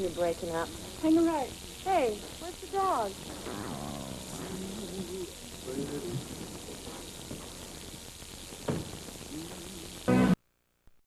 to you breaking up. Hang a right. Hey, where's the dog?